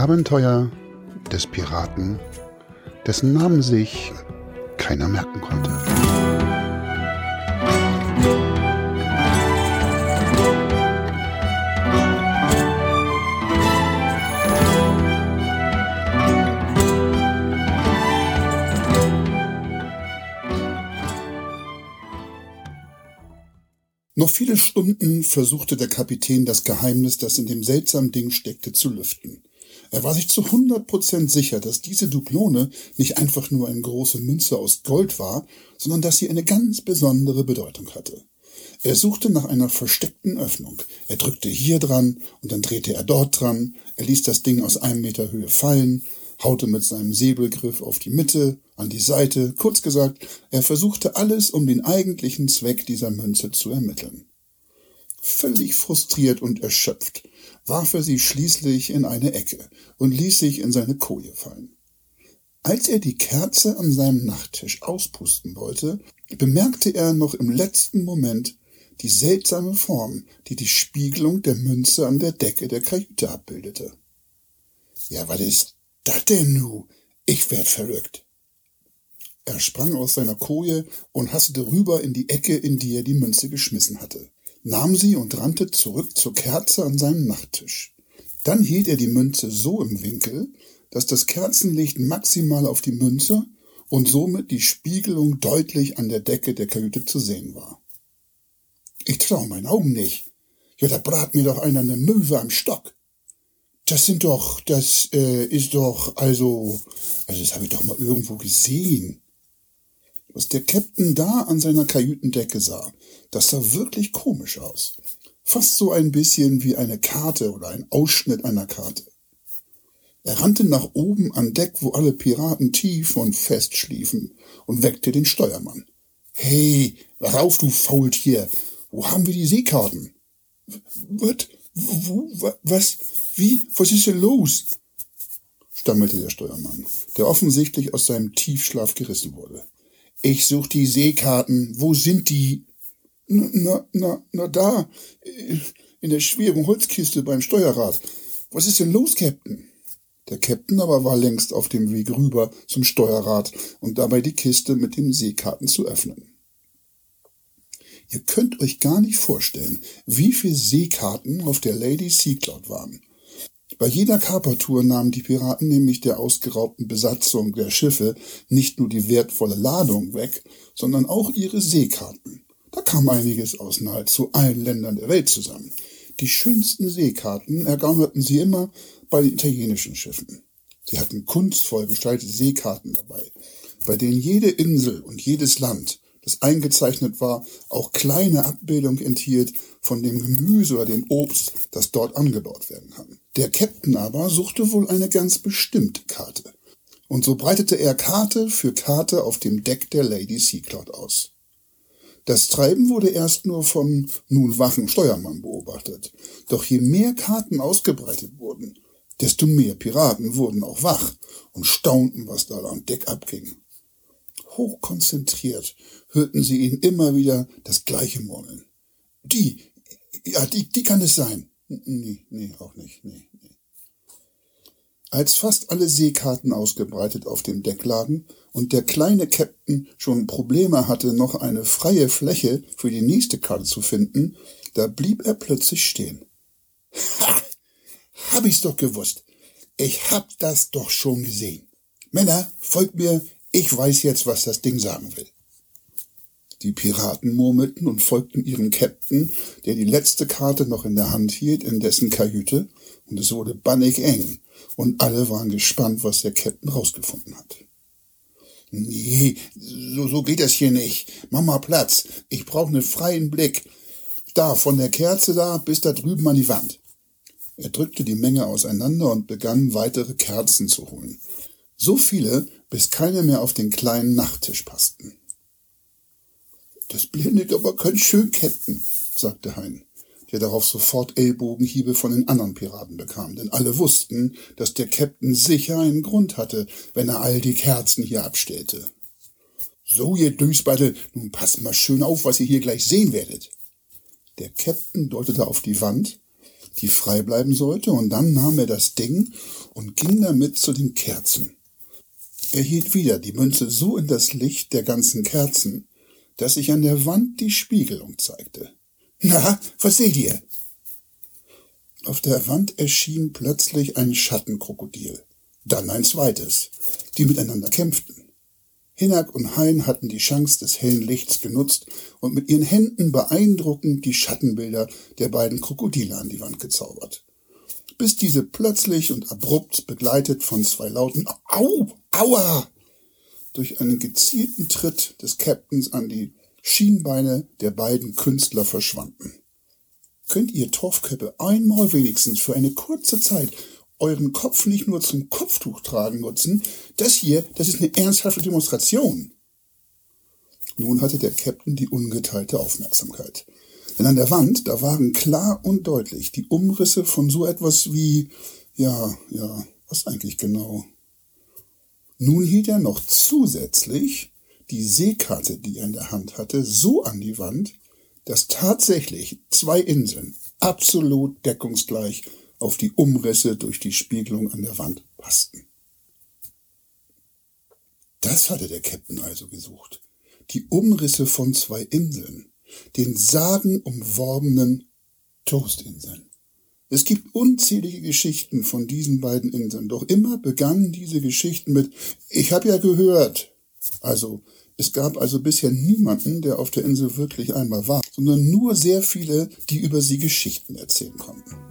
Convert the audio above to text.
Abenteuer des Piraten, dessen Namen sich keiner merken konnte. Noch viele Stunden versuchte der Kapitän das Geheimnis, das in dem seltsamen Ding steckte, zu lüften. Er war sich zu 100% sicher, dass diese Dublone nicht einfach nur eine große Münze aus Gold war, sondern dass sie eine ganz besondere Bedeutung hatte. Er suchte nach einer versteckten Öffnung. Er drückte hier dran und dann drehte er dort dran. Er ließ das Ding aus einem Meter Höhe fallen haute mit seinem Säbelgriff auf die Mitte, an die Seite, kurz gesagt, er versuchte alles, um den eigentlichen Zweck dieser Münze zu ermitteln. Völlig frustriert und erschöpft warf er sie schließlich in eine Ecke und ließ sich in seine Koje fallen. Als er die Kerze an seinem Nachttisch auspusten wollte, bemerkte er noch im letzten Moment die seltsame Form, die die Spiegelung der Münze an der Decke der Kajüte abbildete. Ja, was ist dat denn nu? Ich werd verrückt. Er sprang aus seiner Koje und hastete rüber in die Ecke, in die er die Münze geschmissen hatte, nahm sie und rannte zurück zur Kerze an seinem Nachttisch. Dann hielt er die Münze so im Winkel, dass das Kerzenlicht maximal auf die Münze und somit die Spiegelung deutlich an der Decke der Kajüte zu sehen war. Ich trau meinen Augen nicht. Ja, da brat mir doch einer eine Möwe am Stock. Das sind doch, das äh, ist doch, also, also das habe ich doch mal irgendwo gesehen. Was der Captain da an seiner Kajütendecke sah, das sah wirklich komisch aus. Fast so ein bisschen wie eine Karte oder ein Ausschnitt einer Karte. Er rannte nach oben an Deck, wo alle Piraten tief und fest schliefen, und weckte den Steuermann. Hey, rauf, du Faultier! Wo haben wir die Seekarten? Was? Wo, was? Wie? Was ist denn los? stammelte der Steuermann, der offensichtlich aus seinem Tiefschlaf gerissen wurde. Ich such die Seekarten. Wo sind die? Na, na, na, da. In der schweren Holzkiste beim Steuerrad. Was ist denn los, Captain? Der Captain aber war längst auf dem Weg rüber zum Steuerrad und dabei die Kiste mit den Seekarten zu öffnen. Ihr könnt euch gar nicht vorstellen, wie viele Seekarten auf der Lady Sea Cloud waren. Bei jeder Kapertour nahmen die Piraten nämlich der ausgeraubten Besatzung der Schiffe nicht nur die wertvolle Ladung weg, sondern auch ihre Seekarten. Da kam einiges aus nahezu allen Ländern der Welt zusammen. Die schönsten Seekarten ergaunerten sie immer bei den italienischen Schiffen. Sie hatten kunstvoll gestaltete Seekarten dabei, bei denen jede Insel und jedes Land das eingezeichnet war, auch kleine Abbildung enthielt von dem Gemüse oder dem Obst, das dort angebaut werden kann. Der Captain aber suchte wohl eine ganz bestimmte Karte. Und so breitete er Karte für Karte auf dem Deck der Lady Seacloud aus. Das Treiben wurde erst nur vom nun wachen Steuermann beobachtet. Doch je mehr Karten ausgebreitet wurden, desto mehr Piraten wurden auch wach und staunten, was da am Deck abging hochkonzentriert hörten sie ihn immer wieder das gleiche murmeln. Die, ja, die, die kann es sein. Nee, nee, auch nicht, nee, nee. Als fast alle Seekarten ausgebreitet auf dem Deck lagen und der kleine Captain schon Probleme hatte, noch eine freie Fläche für die nächste Karte zu finden, da blieb er plötzlich stehen. Ha! Hab ich's doch gewusst. Ich hab das doch schon gesehen. Männer, folgt mir, ich weiß jetzt, was das Ding sagen will. Die Piraten murmelten und folgten ihrem Captain, der die letzte Karte noch in der Hand hielt, in dessen Kajüte, und es wurde bannig eng, und alle waren gespannt, was der Captain rausgefunden hat. Nee, so, so geht das hier nicht. Mach mal Platz. Ich brauche einen freien Blick. Da, von der Kerze da bis da drüben an die Wand. Er drückte die Menge auseinander und begann, weitere Kerzen zu holen. So viele, bis keine mehr auf den kleinen Nachttisch passten. Das blendet aber ganz schön, Captain, sagte Hein, der darauf sofort Ellbogenhiebe von den anderen Piraten bekam, denn alle wussten, dass der Captain sicher einen Grund hatte, wenn er all die Kerzen hier abstellte. So, ihr Düsbattel, nun passt mal schön auf, was ihr hier gleich sehen werdet. Der Captain deutete auf die Wand, die frei bleiben sollte, und dann nahm er das Ding und ging damit zu den Kerzen. Er hielt wieder die Münze so in das Licht der ganzen Kerzen, dass sich an der Wand die Spiegelung zeigte. Na, was seht ihr? Auf der Wand erschien plötzlich ein Schattenkrokodil, dann ein zweites, die miteinander kämpften. Hinak und Hein hatten die Chance des hellen Lichts genutzt und mit ihren Händen beeindruckend die Schattenbilder der beiden Krokodile an die Wand gezaubert. Bis diese plötzlich und abrupt begleitet von zwei lauten Au, Aua durch einen gezielten Tritt des Captains an die Schienbeine der beiden Künstler verschwanden. Könnt ihr Torfköppe einmal wenigstens für eine kurze Zeit euren Kopf nicht nur zum Kopftuch tragen nutzen? Das hier, das ist eine ernsthafte Demonstration. Nun hatte der Captain die ungeteilte Aufmerksamkeit. Denn an der Wand, da waren klar und deutlich die Umrisse von so etwas wie, ja, ja, was eigentlich genau? Nun hielt er noch zusätzlich die Seekarte, die er in der Hand hatte, so an die Wand, dass tatsächlich zwei Inseln absolut deckungsgleich auf die Umrisse durch die Spiegelung an der Wand passten. Das hatte der Captain also gesucht. Die Umrisse von zwei Inseln, den sagenumworbenen Toastinseln. Es gibt unzählige Geschichten von diesen beiden Inseln, doch immer begannen diese Geschichten mit Ich hab ja gehört. Also es gab also bisher niemanden, der auf der Insel wirklich einmal war, sondern nur sehr viele, die über sie Geschichten erzählen konnten.